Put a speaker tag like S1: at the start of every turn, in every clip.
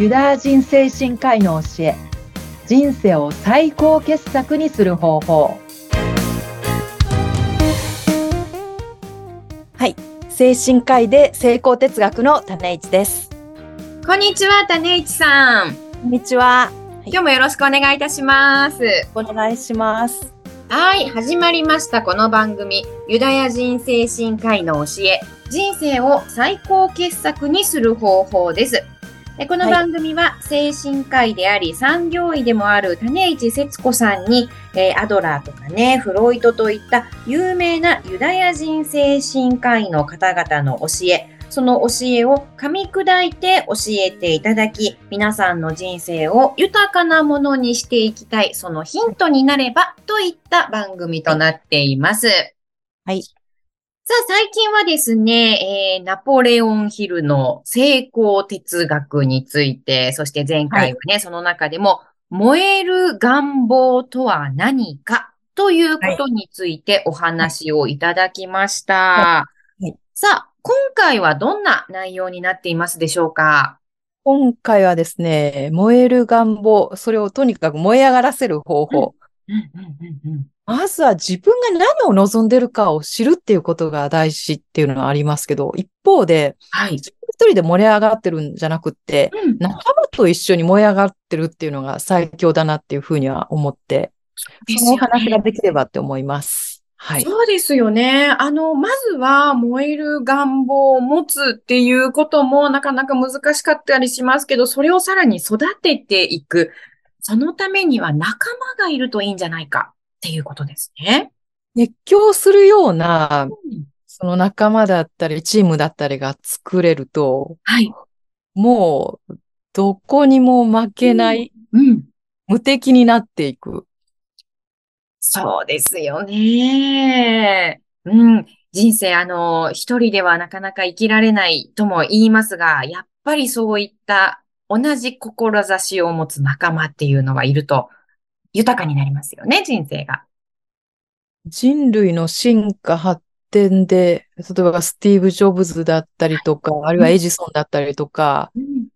S1: ユダヤ人精神科医の教え人生を最高傑作にする方法。はい。精神科医で成功哲学の種市です。
S2: こんにちは種市さん。
S1: こんにちは、
S2: 今日もよろしくお願いいたします。
S1: お願いします。
S2: はい始まりましたこの番組ユダヤ人精神科医の教え。人生を最高傑作にする方法ですこの番組は精神科医であり産業医でもある種市節子さんに、えー、アドラーとかね、フロイトといった有名なユダヤ人精神科医の方々の教え、その教えを噛み砕いて教えていただき、皆さんの人生を豊かなものにしていきたい、そのヒントになればといった番組となっています。
S1: はい。
S2: さあ、最近はですね、えー、ナポレオンヒルの成功哲学について、そして前回はね、はい、その中でも、燃える願望とは何かということについてお話をいただきました。はい。はい、さあ、今回はどんな内容になっていますでしょうか？
S1: 今回はですね、燃える願望、それをとにかく燃え上がらせる方法。まずは自分が何を望んでるかを知るっていうことが大事っていうのはありますけど、一方で、はい、自分一人で盛り上がってるんじゃなくって、うん、仲間と一緒に燃え上がってるっていうのが最強だなっていうふうには思って、そのお話ができればって思います。
S2: はい。そうですよね。あの、まずは燃える願望を持つっていうこともなかなか難しかったりしますけど、それをさらに育てていく。そのためには仲間がいるといいんじゃないか。っていうことですね。
S1: 熱狂するような、その仲間だったり、チームだったりが作れると、はい。もう、どこにも負けない、うん、無敵になっていく。
S2: そうですよね。うん。人生、あの、一人ではなかなか生きられないとも言いますが、やっぱりそういった同じ志を持つ仲間っていうのはいると豊かになりますよね、人生が。
S1: 人類の進化発展で、例えばスティーブ・ジョブズだったりとか、あるいはエジソンだったりとか、うん、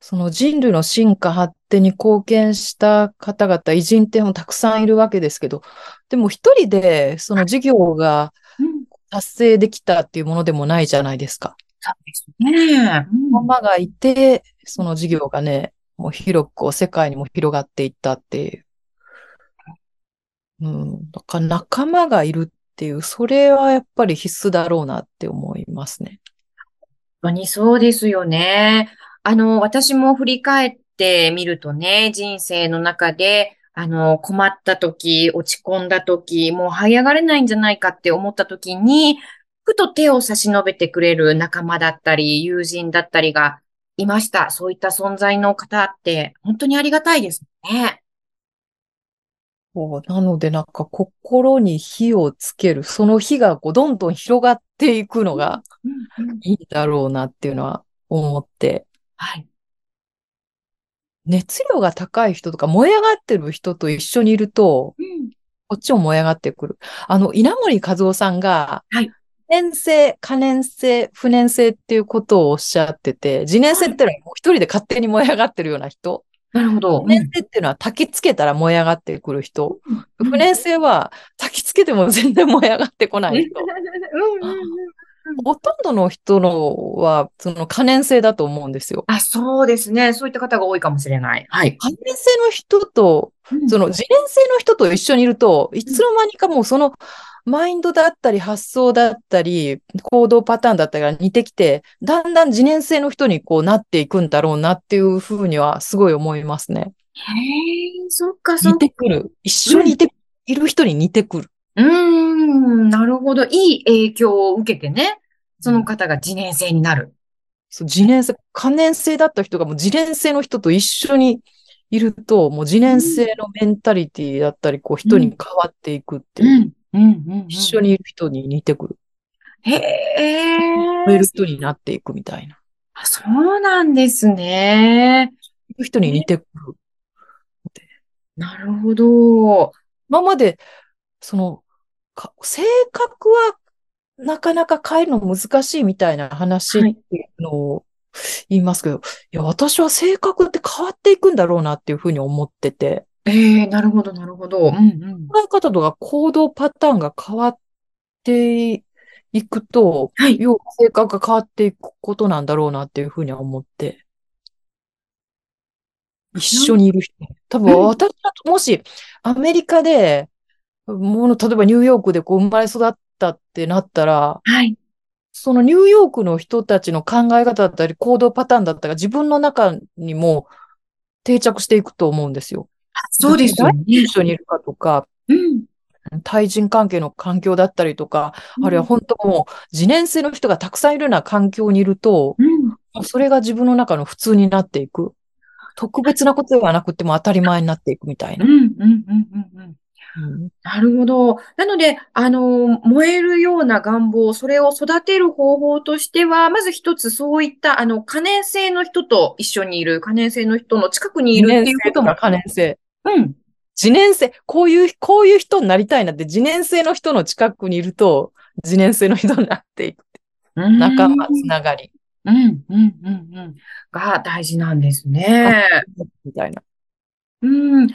S1: その人類の進化発展に貢献した方々、偉人ってもたくさんいるわけですけど、でも一人でその事業が達成できたっていうものでもないじゃないですか。
S2: そうですね。
S1: ママがいて、その事業がね、もう広く世界にも広がっていったっていう。うん。だから仲間がいるっていう、それはやっぱり必須だろうなって思いますね。
S2: 本当にそうですよね。あの、私も振り返ってみるとね、人生の中で、あの、困った時、落ち込んだ時、もう這い上がれないんじゃないかって思った時に、ふと手を差し伸べてくれる仲間だったり、友人だったりがいました。そういった存在の方って本当にありがたいですね。
S1: そうなのでなんか心に火をつける、その火がこうどんどん広がっていくのがいいんだろうなっていうのは思って。はい。熱量が高い人とか燃え上がってる人と一緒にいると、うん、こっちも燃え上がってくる。あの、稲森和夫さんが、はい。年性、可燃性、不燃性っていうことをおっしゃってて、自燃性ってのはもう一人で勝手に燃え上がってるような人。
S2: なるほど。
S1: 不燃性っていうのは焚きつけたら燃え上がってくる人。うん、不燃性は焚きつけても全然燃え上がってこない人。ほとんどの人のは、その可燃性だと思うんですよ。
S2: あ、そうですね。そういった方が多いかもしれない。はい。
S1: 可燃性の人と、その自燃性の人と一緒にいると、いつの間にかもうその、マインドだったり発想だったり、行動パターンだったりが似てきて、だんだん自燃性の人にこうなっていくんだろうなっていうふうにはすごい思いますね。
S2: へえ、そっかそっか。
S1: 似てくる。一緒にいて、いる人に似てくる。
S2: うーん、なるほど。いい影響を受けてね、その方が自燃性になる。
S1: そう、自燃性、可燃性だった人がもう自燃性の人と一緒にいると、もう自燃性のメンタリティだったり、こう人に変わっていくっていう。うんうんうんうん、一緒にいる人に似てくる。
S2: へえ。
S1: 超える人になっていくみたいな。
S2: あそうなんですね。
S1: 人に似てくる。
S2: なるほど。
S1: 今まで、その、性格はなかなか変えるの難しいみたいな話っていうのを、はい、言いますけど、いや、私は性格って変わっていくんだろうなっていうふうに思ってて、
S2: ええなるほど、なるほど。うんうん。
S1: 考え方とか行動パターンが変わっていくと、
S2: はい。
S1: 要は性格が変わっていくことなんだろうなっていうふうには思って、一緒にいる人。多分
S2: うん
S1: 私だともしアメリカで、もの、例えばニューヨークでこう生まれ育ったってなったら、
S2: はい。
S1: そのニューヨークの人たちの考え方だったり行動パターンだったり自分の中にも定着していくと思うんですよ。
S2: そうですよね。
S1: 一緒にいるかとか、
S2: うん。
S1: 対人関係の環境だったりとか、あるいは本当もう自年性の人がたくさんいるような環境にいると、
S2: うん。
S1: それが自分の中の普通になっていく。特別なことではなくても当たり前になっていくみたいな。
S2: うん。うん。うん。うん。うん。
S1: うん
S2: なるほど。なので、あの、燃えるような願望、それを育てる方法としては、まず一つそういった、あの、可燃性の人と一緒にいる、可燃性の人の近くにい
S1: 自
S2: るっていうことも。
S1: 可燃性。
S2: うん。
S1: 自年性。こういう、こういう人になりたいなって自年性の人の近くにいると、自年性の人になっていく。仲間、つながり。
S2: うん、うん、うん、うん。が大事なんですね。
S1: みたいな。
S2: うん。例え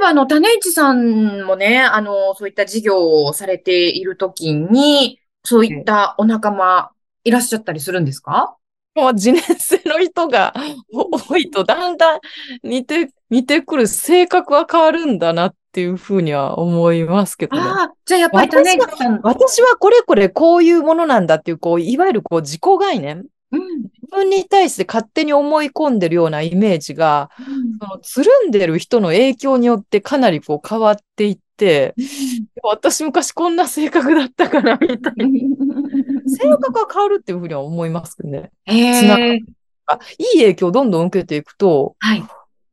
S2: ば、あの、種市さんもね、あの、そういった事業をされているときに、そういったお仲間いらっしゃったりするんですか？
S1: もう自年性の人が多いと、だんだん似て、似てくる性格は変わるんだなっていうふうには思いますけどね。
S2: ああ、じゃあやっぱり種市さん、
S1: 私はこれこれこういうものなんだっていう、こう、いわゆるこう自己概念、
S2: うん、
S1: 自分に対して勝手に思い込んでるようなイメージが、そのつるんでる人の影響によってかなりこう変わっていって、私昔こんな性格だったかな、みたいな。性格が変わるっていうふうには思いますけどね。
S2: え、
S1: あいい影響をどんどん受けていくと、
S2: はい。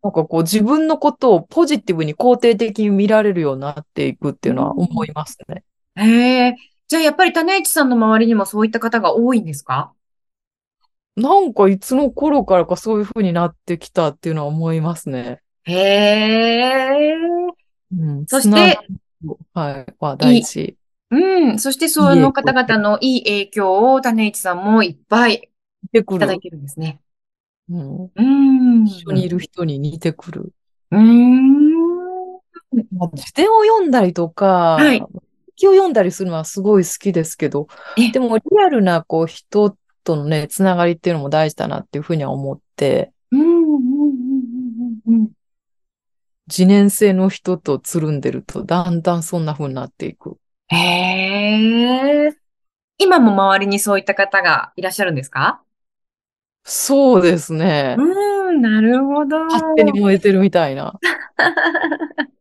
S1: なんかこう自分のことをポジティブに肯定的に見られるようになっていくっていうのは思いますね。
S2: へえ、じゃあやっぱり種市さんの周りにもそういった方が多いんですか？
S1: なんかいつの頃からかそういう風になってきたっていうのは思いますね。
S2: へえ、
S1: うん。
S2: そして
S1: はい、は大事。
S2: うん、そしてその方々のいい影響を種市さんもいっぱい。いただいてるんですね。
S1: うん。
S2: うん。
S1: 一緒にいる人に似てくる。
S2: うーん。
S1: まあ辞典を読んだりとか、
S2: はい
S1: 日記を読んだりするのはすごい好きですけど
S2: え、
S1: でもリアルなこう人とのね、つながりっていうのも大事だなっていうふうには思って。自年性の人とつるんでると、だんだんそんな風になっていく。
S2: へえ。今も周りにそういった方がいらっしゃるんですか？
S1: そうですね。
S2: うーん、なるほど。
S1: 勝手に燃えてるみたいな。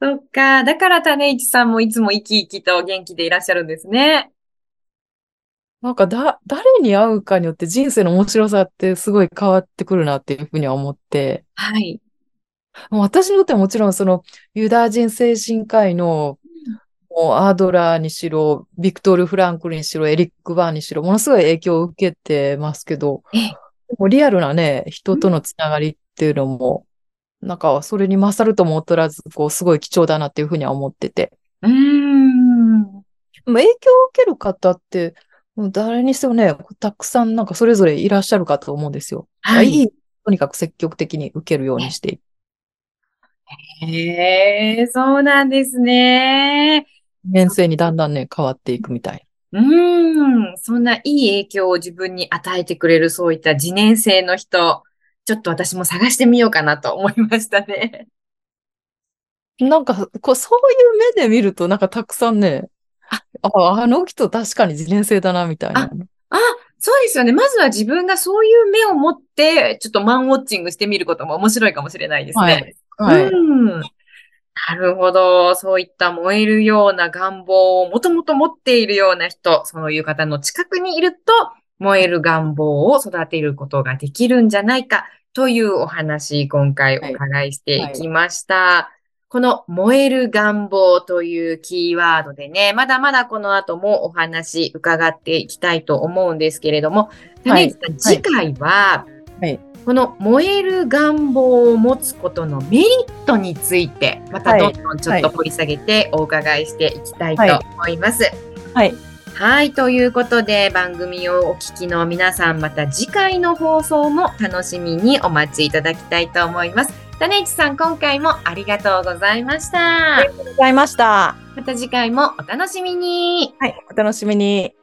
S2: そっか。だから種市さんもいつも生き生きと元気でいらっしゃるんですね。
S1: なんかだ、誰に会うかによって人生の面白さってすごい変わってくるなっていうふうには思って、
S2: はい。
S1: 私にとってはもちろんそのユダヤ人精神科医のもうアードラーにしろ、ビクトール・フランクルにしろ、エリック・バーンにしろ、ものすごい影響を受けてますけど、
S2: ええ
S1: でもリアルなね、人とのつながりっていうのも、なんかそれに勝るとも劣らず、こうすごい貴重だなっていうふうには思ってて。
S2: うーん。
S1: 影響を受ける方って、もう誰にしてもね、たくさんなんかそれぞれいらっしゃるかと思うんですよ。
S2: は
S1: い、とにかく積極的に受けるようにしていく。
S2: へえ、そうなんですね。
S1: 年生にだんだんね、変わっていくみたい。
S2: うーん。そんないい影響を自分に与えてくれるそういった自年性の人、ちょっと私も探してみようかなと思いましたね。
S1: なんか、こう、そういう目で見ると、なんかたくさんね、あ、あの人確かに自然性だな、みたいな。
S2: あ、そうですよね。まずは自分がそういう目を持って、ちょっとマンウォッチングしてみることも面白いかもしれないですね。
S1: はい。はい。
S2: うん。なるほど。そういった燃えるような願望をもともと持っているような人、そういう方の近くにいると、燃える願望を育てることができるんじゃないかというお話、今回お伺いしていきました。この燃える願望というキーワードでね、まだまだこの後もお話伺っていきたいと思うんですけれども、
S1: はい
S2: 種市さん、次回は、
S1: はい
S2: この燃える願望を持つことのメリットについて、またどんどんちょっと掘り下げてお伺いしていきたいと思います。
S1: はい。
S2: はい。ということで、番組をお聞きの皆さん、また次回の放送も楽しみにお待ちいただきたいと思います。種市さん、今回もありがとうございました。
S1: ありがとうございました。
S2: また次回もお楽しみに。
S1: はい、お楽しみに。